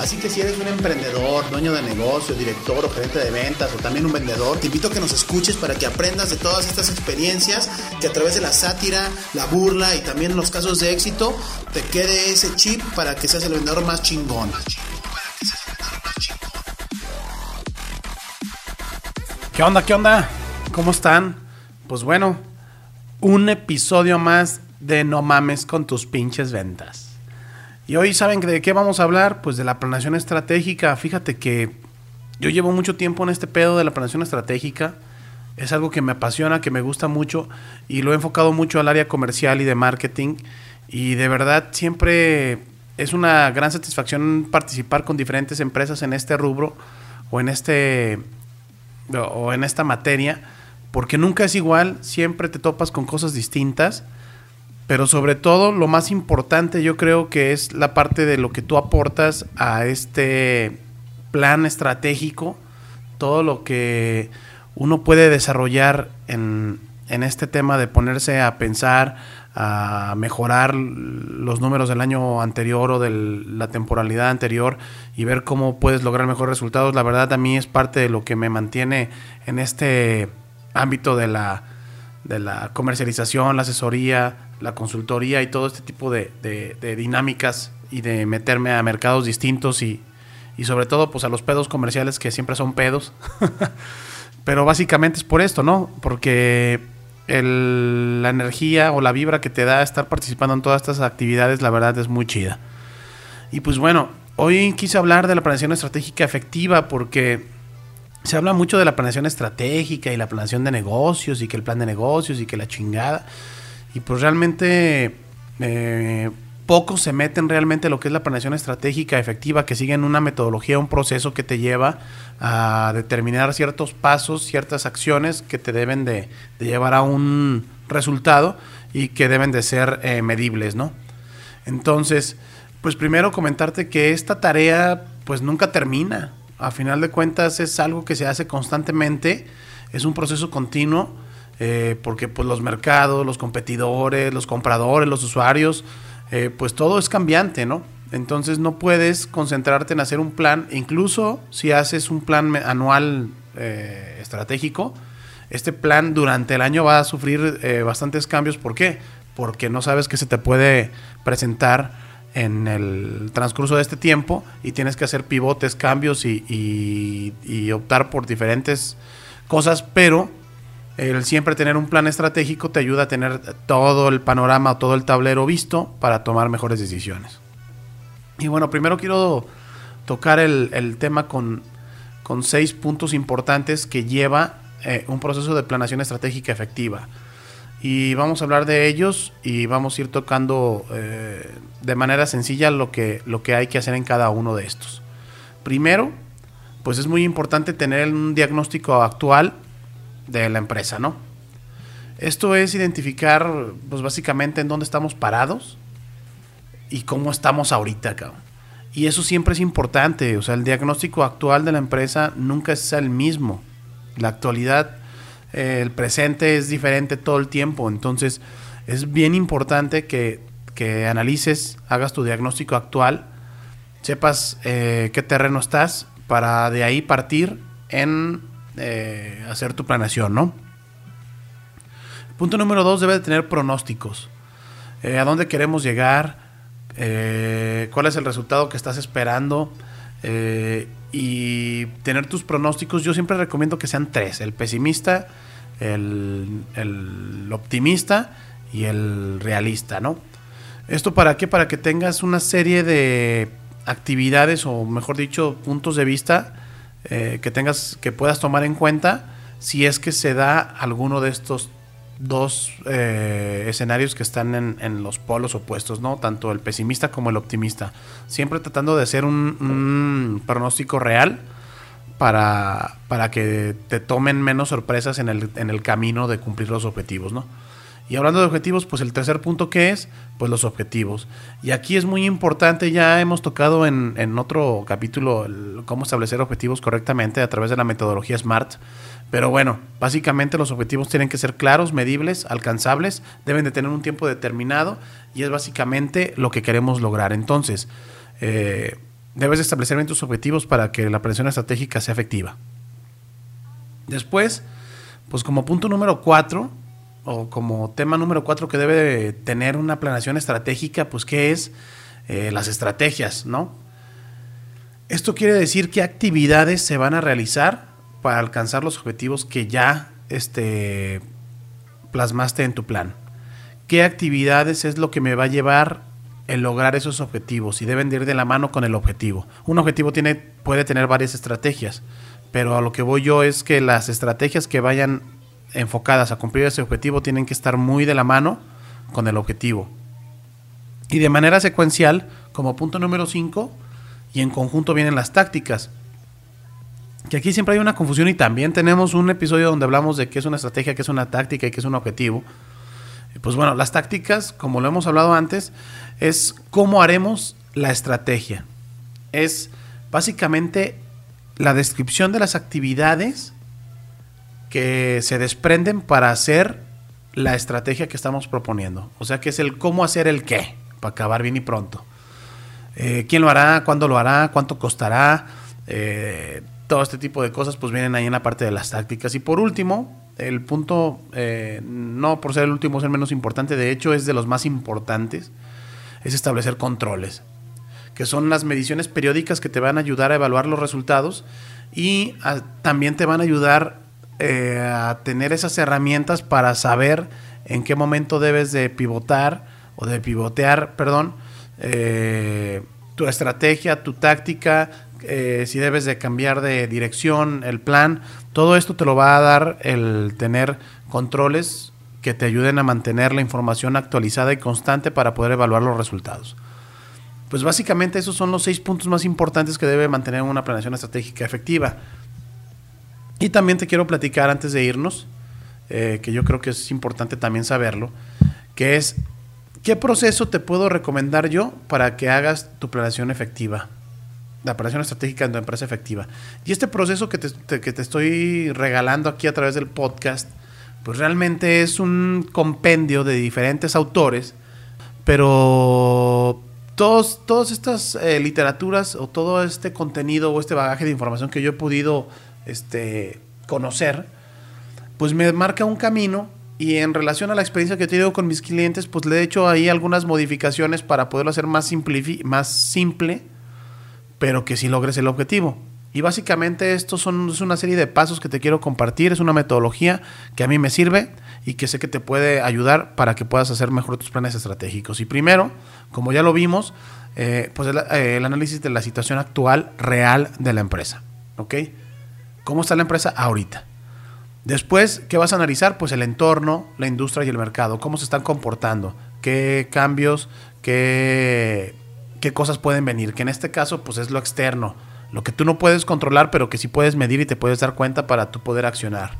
Así que si eres un emprendedor, dueño de negocio, director o gerente de ventas o también un vendedor, te invito a que nos escuches para que aprendas de todas estas experiencias que a través de la sátira, la burla y también los casos de éxito te quede ese chip para que seas el vendedor más chingón. ¿Qué onda? ¿Qué onda? ¿Cómo están? Pues bueno, un episodio más de No mames con tus pinches ventas. Y hoy saben de qué vamos a hablar? Pues de la planeación estratégica. Fíjate que yo llevo mucho tiempo en este pedo de la planeación estratégica. Es algo que me apasiona, que me gusta mucho y lo he enfocado mucho al área comercial y de marketing. Y de verdad siempre es una gran satisfacción participar con diferentes empresas en este rubro o en este o en esta materia, porque nunca es igual, siempre te topas con cosas distintas, pero sobre todo lo más importante yo creo que es la parte de lo que tú aportas a este plan estratégico, todo lo que uno puede desarrollar en, en este tema de ponerse a pensar, a mejorar los números del año anterior o de la temporalidad anterior y ver cómo puedes lograr mejores resultados, la verdad a mí es parte de lo que me mantiene en este ámbito de la, de la comercialización, la asesoría, la consultoría y todo este tipo de, de, dinámicas y de meterme a mercados distintos y, y sobre todo pues a los pedos comerciales que siempre son pedos. Pero básicamente es por esto, ¿no? Porque la energía o la vibra que te da estar participando en todas estas actividades, la verdad es muy chida. Y pues bueno, hoy quise hablar de la planeación estratégica efectiva porque se habla mucho de la planeación estratégica y la planeación de negocios y que el plan de negocios y que la chingada. Y pues realmente eh, pocos se meten realmente en lo que es la planeación estratégica efectiva, que siguen una metodología, un proceso que te lleva a determinar ciertos pasos, ciertas acciones que te deben de, llevar a un resultado y que deben de ser eh, medibles, ¿no? Entonces, pues primero comentarte que esta tarea pues nunca termina. A final de cuentas es algo que se hace constantemente, es un proceso continuo, eh, porque pues los mercados, los competidores, los compradores, los usuarios, eh, pues todo es cambiante, ¿no? Entonces no puedes concentrarte en hacer un plan, incluso si haces un plan anual eh, estratégico, este plan durante el año va a sufrir bastantes cambios. ¿Por qué? Porque no sabes qué se te puede presentar en el transcurso de este tiempo y tienes que hacer pivotes, cambios y, y optar por diferentes cosas, pero el siempre tener un plan estratégico te ayuda a tener todo el panorama, todo el tablero visto para tomar mejores decisiones. Y bueno, primero quiero tocar el, tema con, seis puntos importantes que lleva eh, un proceso de planeación estratégica efectiva. Y vamos a hablar de ellos y vamos a ir tocando eh, de manera sencilla lo que, lo que hay que hacer en cada uno de estos. Primero, pues es muy importante tener un diagnóstico actual de la empresa, ¿no? Esto es identificar, pues básicamente en dónde estamos parados y cómo estamos ahorita, cabrón. Y eso siempre es importante, o sea, el diagnóstico actual de la empresa nunca es el mismo. La actualidad, eh, el presente es diferente todo el tiempo, entonces es bien importante que, que analices, hagas tu diagnóstico actual, sepas eh, qué terreno estás para de ahí partir en eh, hacer tu planeación, ¿no? Punto número dos, debe de tener pronósticos. Eh, ¿A dónde queremos llegar? Eh, ¿Cuál es el resultado que estás esperando? y tener tus pronósticos, yo siempre recomiendo que sean tres. El pesimista, el, el optimista y el realista, ¿no? ¿Esto para qué? Para que tengas una serie de actividades o mejor dicho puntos de vista eh, que tengas, que puedas tomar en cuenta si es que se da alguno de estos dos eh, escenarios que están en, los polos opuestos, ¿no? Tanto el pesimista como el optimista. Siempre tratando de hacer un, pronóstico real para, para, que te tomen menos sorpresas en el, en el, camino de cumplir los objetivos, ¿no? Y hablando de objetivos, pues el tercer punto que es, pues los objetivos. Y aquí es muy importante, ya hemos tocado en, en otro capítulo cómo establecer objetivos correctamente a través de la metodología SMART. Pero bueno, básicamente los objetivos tienen que ser claros, medibles, alcanzables, deben de tener un tiempo determinado y es básicamente lo que queremos lograr. Entonces, eh, debes establecer bien tus objetivos para que la planeación estratégica sea efectiva. Después, pues como punto número cuatro, o como tema número cuatro que debe tener una planeación estratégica, pues qué es eh, las estrategias, ¿no? Esto quiere decir qué actividades se van a realizar para alcanzar los objetivos que ya este, plasmaste en tu plan. ¿Qué actividades es lo que me va a llevar el lograr esos objetivos y deben ir de la mano con el objetivo? Un objetivo tiene, puede tener varias estrategias, pero a lo que voy yo es que las estrategias que vayan enfocadas a cumplir ese objetivo tienen que estar muy de la mano con el objetivo. Y de manera secuencial, como punto número 5, y en conjunto vienen las tácticas que aquí siempre hay una confusión y también tenemos un episodio donde hablamos de qué es una estrategia, qué es una táctica y qué es un objetivo. Pues bueno, las tácticas, como lo hemos hablado antes, es cómo haremos la estrategia. Es básicamente la descripción de las actividades que se desprenden para hacer la estrategia que estamos proponiendo. O sea que es el cómo hacer el qué, para acabar bien y pronto. Eh, ¿Quién lo hará? ¿Cuándo lo hará? ¿Cuánto costará? Eh, todo este tipo de cosas pues vienen ahí en la parte de las tácticas. Y por último, el punto, eh, no por ser el último, es el menos importante, de hecho es de los más importantes, es establecer controles, que son las mediciones periódicas que te van a ayudar a evaluar los resultados y también te van a ayudar eh, a tener esas herramientas para saber en qué momento debes de pivotar o de pivotear, perdón, eh, tu estrategia, tu táctica, eh, si debes de cambiar de dirección, el plan, todo esto te lo va a dar el tener controles que te ayuden a mantener la información actualizada y constante para poder evaluar los resultados. Pues básicamente esos son los seis puntos más importantes que debe mantener una planeación estratégica efectiva. Y también te quiero platicar antes de irnos, eh, que yo creo que es importante también saberlo, que es qué proceso te puedo recomendar yo para que hagas tu planeación efectiva la operación estratégica en tu empresa efectiva. Y este proceso que te, que te estoy regalando aquí a través del podcast, pues realmente es un compendio de diferentes autores, pero todos, todas estas eh, literaturas o todo este contenido o este bagaje de información que yo he podido este, conocer, pues me marca un camino y en relación a la experiencia que he tenido con mis clientes, pues le he hecho ahí algunas modificaciones para poderlo hacer más, más simple pero que sí logres el objetivo. Y básicamente esto son, es una serie de pasos que te quiero compartir, es una metodología que a mí me sirve y que sé que te puede ayudar para que puedas hacer mejor tus planes estratégicos. Y primero, como ya lo vimos, eh, pues eh, el, análisis de la situación actual real de la empresa. ¿Ok? ¿Cómo está la empresa ahorita? Después, ¿qué vas a analizar? Pues el entorno, la industria y el mercado, cómo se están comportando, qué cambios, qué qué cosas pueden venir, que en este caso pues es lo externo, lo que tú no puedes controlar, pero que sí puedes medir y te puedes dar cuenta para tú poder accionar.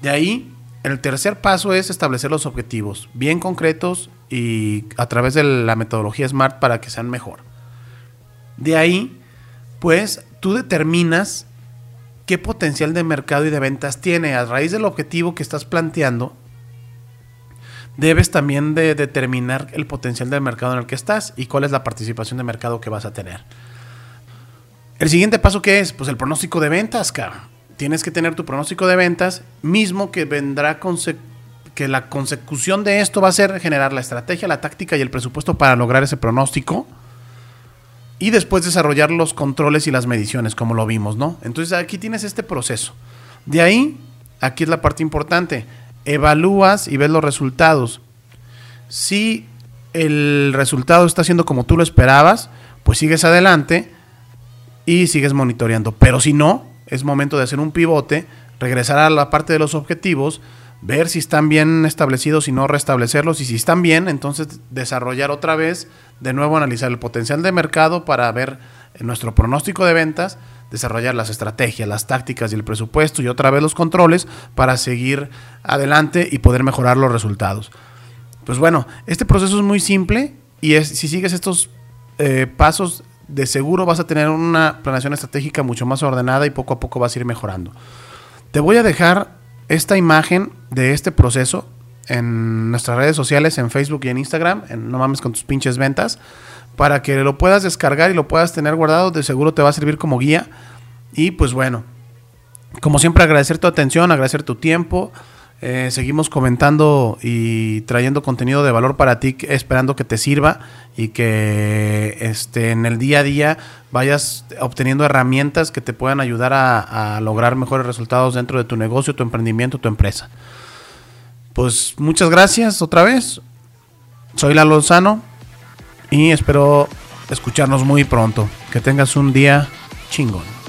De ahí, el tercer paso es establecer los objetivos bien concretos y a través de la metodología SMART para que sean mejor. De ahí, pues tú determinas qué potencial de mercado y de ventas tiene a raíz del objetivo que estás planteando debes también de determinar el potencial del mercado en el que estás y cuál es la participación de mercado que vas a tener. El siguiente paso que es, pues el pronóstico de ventas, cara. Tienes que tener tu pronóstico de ventas, mismo que vendrá que la consecución de esto va a ser generar la estrategia, la táctica y el presupuesto para lograr ese pronóstico. Y después desarrollar los controles y las mediciones, como lo vimos, ¿no? Entonces aquí tienes este proceso. De ahí, aquí es la parte importante evalúas y ves los resultados. Si el resultado está siendo como tú lo esperabas, pues sigues adelante y sigues monitoreando. Pero si no, es momento de hacer un pivote, regresar a la parte de los objetivos, ver si están bien establecidos y no restablecerlos. Y si están bien, entonces desarrollar otra vez, de nuevo analizar el potencial de mercado para ver nuestro pronóstico de ventas, desarrollar las estrategias, las tácticas y el presupuesto y otra vez los controles para seguir adelante y poder mejorar los resultados. Pues bueno, este proceso es muy simple y es, si sigues estos eh, pasos, de seguro vas a tener una planeación estratégica mucho más ordenada y poco a poco vas a ir mejorando. Te voy a dejar esta imagen de este proceso en nuestras redes sociales, en Facebook y en Instagram, en No mames con tus pinches ventas, para que lo puedas descargar y lo puedas tener guardado, de seguro te va a servir como guía. Y pues bueno, como siempre agradecer tu atención, agradecer tu tiempo. Eh, seguimos comentando y trayendo contenido de valor para ti, esperando que te sirva y que este, en el día a día vayas obteniendo herramientas que te puedan ayudar a, lograr mejores resultados dentro de tu negocio, tu emprendimiento, tu empresa. Pues muchas gracias otra vez. Soy Lalo Lozano y espero escucharnos muy pronto. Que tengas un día chingón.